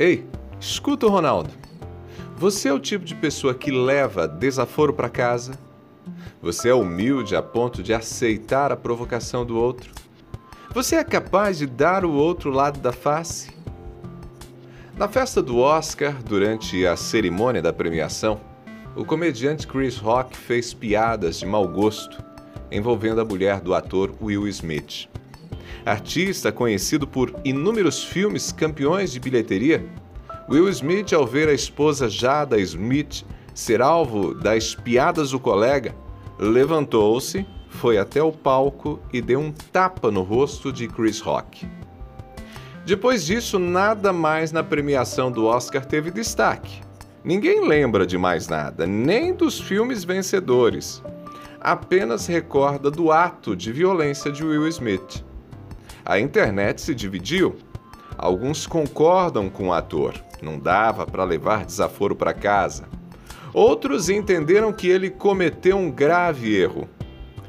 Ei, escuta o Ronaldo. Você é o tipo de pessoa que leva desaforo para casa? Você é humilde a ponto de aceitar a provocação do outro? Você é capaz de dar o outro lado da face? Na festa do Oscar, durante a cerimônia da premiação, o comediante Chris Rock fez piadas de mau gosto envolvendo a mulher do ator Will Smith. Artista conhecido por inúmeros filmes campeões de bilheteria, Will Smith, ao ver a esposa Jada Smith ser alvo das piadas do colega, levantou-se, foi até o palco e deu um tapa no rosto de Chris Rock. Depois disso, nada mais na premiação do Oscar teve destaque. Ninguém lembra de mais nada, nem dos filmes vencedores. Apenas recorda do ato de violência de Will Smith. A internet se dividiu. Alguns concordam com o ator, não dava para levar desaforo para casa. Outros entenderam que ele cometeu um grave erro.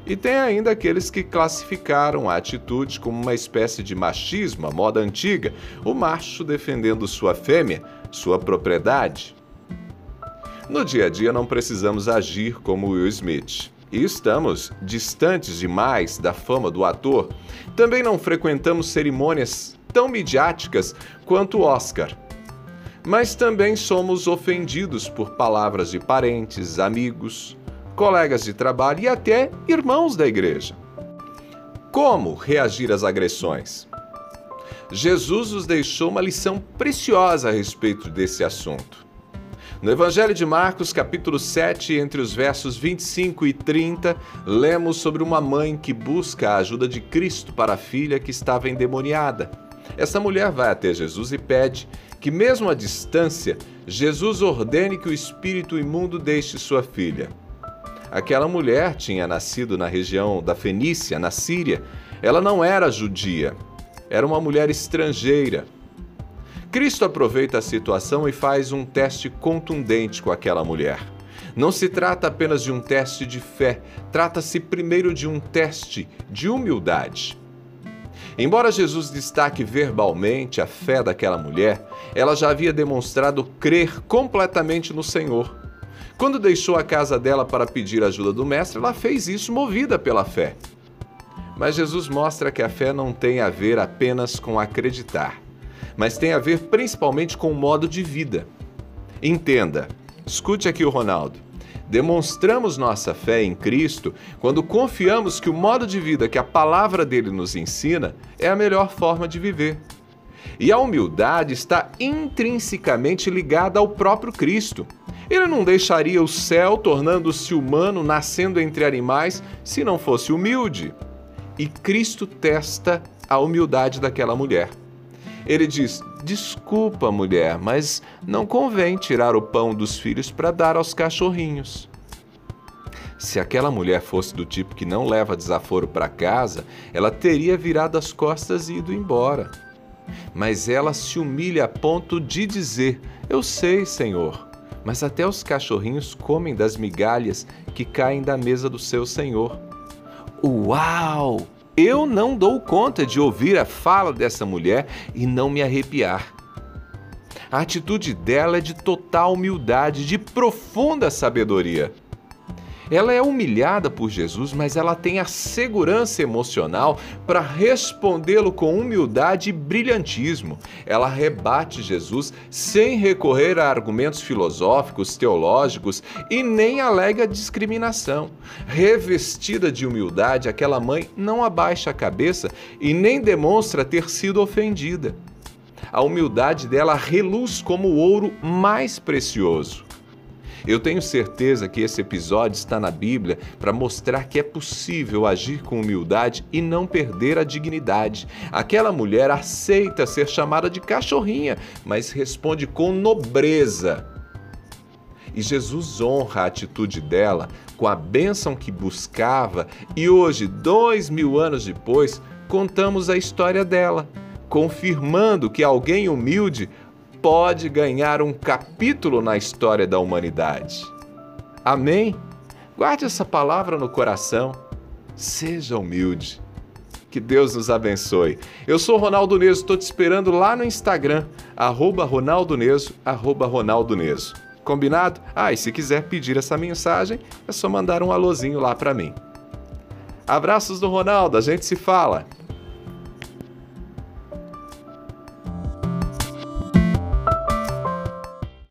E tem ainda aqueles que classificaram a atitude como uma espécie de machismo, a moda antiga, o macho defendendo sua fêmea, sua propriedade. No dia a dia não precisamos agir como Will Smith. E estamos distantes demais da fama do ator. Também não frequentamos cerimônias tão midiáticas quanto o Oscar mas também somos ofendidos por palavras de parentes, amigos, colegas de trabalho e até irmãos da igreja. Como reagir às agressões? Jesus nos deixou uma lição preciosa a respeito desse assunto. No Evangelho de Marcos, capítulo 7, entre os versos 25 e 30, lemos sobre uma mãe que busca a ajuda de Cristo para a filha que estava endemoniada. Essa mulher vai até Jesus e pede que, mesmo à distância, Jesus ordene que o espírito imundo deixe sua filha. Aquela mulher tinha nascido na região da Fenícia, na Síria. Ela não era judia, era uma mulher estrangeira. Cristo aproveita a situação e faz um teste contundente com aquela mulher. Não se trata apenas de um teste de fé, trata-se primeiro de um teste de humildade. Embora Jesus destaque verbalmente a fé daquela mulher, ela já havia demonstrado crer completamente no Senhor. Quando deixou a casa dela para pedir ajuda do Mestre, ela fez isso movida pela fé. Mas Jesus mostra que a fé não tem a ver apenas com acreditar, mas tem a ver principalmente com o modo de vida. Entenda, escute aqui o Ronaldo. Demonstramos nossa fé em Cristo quando confiamos que o modo de vida que a palavra dele nos ensina é a melhor forma de viver. E a humildade está intrinsecamente ligada ao próprio Cristo. Ele não deixaria o céu tornando-se humano, nascendo entre animais, se não fosse humilde. E Cristo testa a humildade daquela mulher. Ele diz: Desculpa, mulher, mas não convém tirar o pão dos filhos para dar aos cachorrinhos. Se aquela mulher fosse do tipo que não leva desaforo para casa, ela teria virado as costas e ido embora. Mas ela se humilha a ponto de dizer: Eu sei, Senhor, mas até os cachorrinhos comem das migalhas que caem da mesa do seu Senhor. Uau! Eu não dou conta de ouvir a fala dessa mulher e não me arrepiar. A atitude dela é de total humildade, de profunda sabedoria. Ela é humilhada por Jesus, mas ela tem a segurança emocional para respondê-lo com humildade e brilhantismo. Ela rebate Jesus sem recorrer a argumentos filosóficos, teológicos e nem alega discriminação. Revestida de humildade, aquela mãe não abaixa a cabeça e nem demonstra ter sido ofendida. A humildade dela reluz como o ouro mais precioso. Eu tenho certeza que esse episódio está na Bíblia para mostrar que é possível agir com humildade e não perder a dignidade. Aquela mulher aceita ser chamada de cachorrinha, mas responde com nobreza. E Jesus honra a atitude dela com a bênção que buscava, e hoje, dois mil anos depois, contamos a história dela, confirmando que alguém humilde pode ganhar um capítulo na história da humanidade. Amém? Guarde essa palavra no coração. Seja humilde. Que Deus nos abençoe. Eu sou Ronaldo Neso, estou te esperando lá no Instagram, arroba Ronaldo Neso, arroba Ronaldo Neso. Combinado? Ah, e se quiser pedir essa mensagem, é só mandar um alôzinho lá para mim. Abraços do Ronaldo, a gente se fala.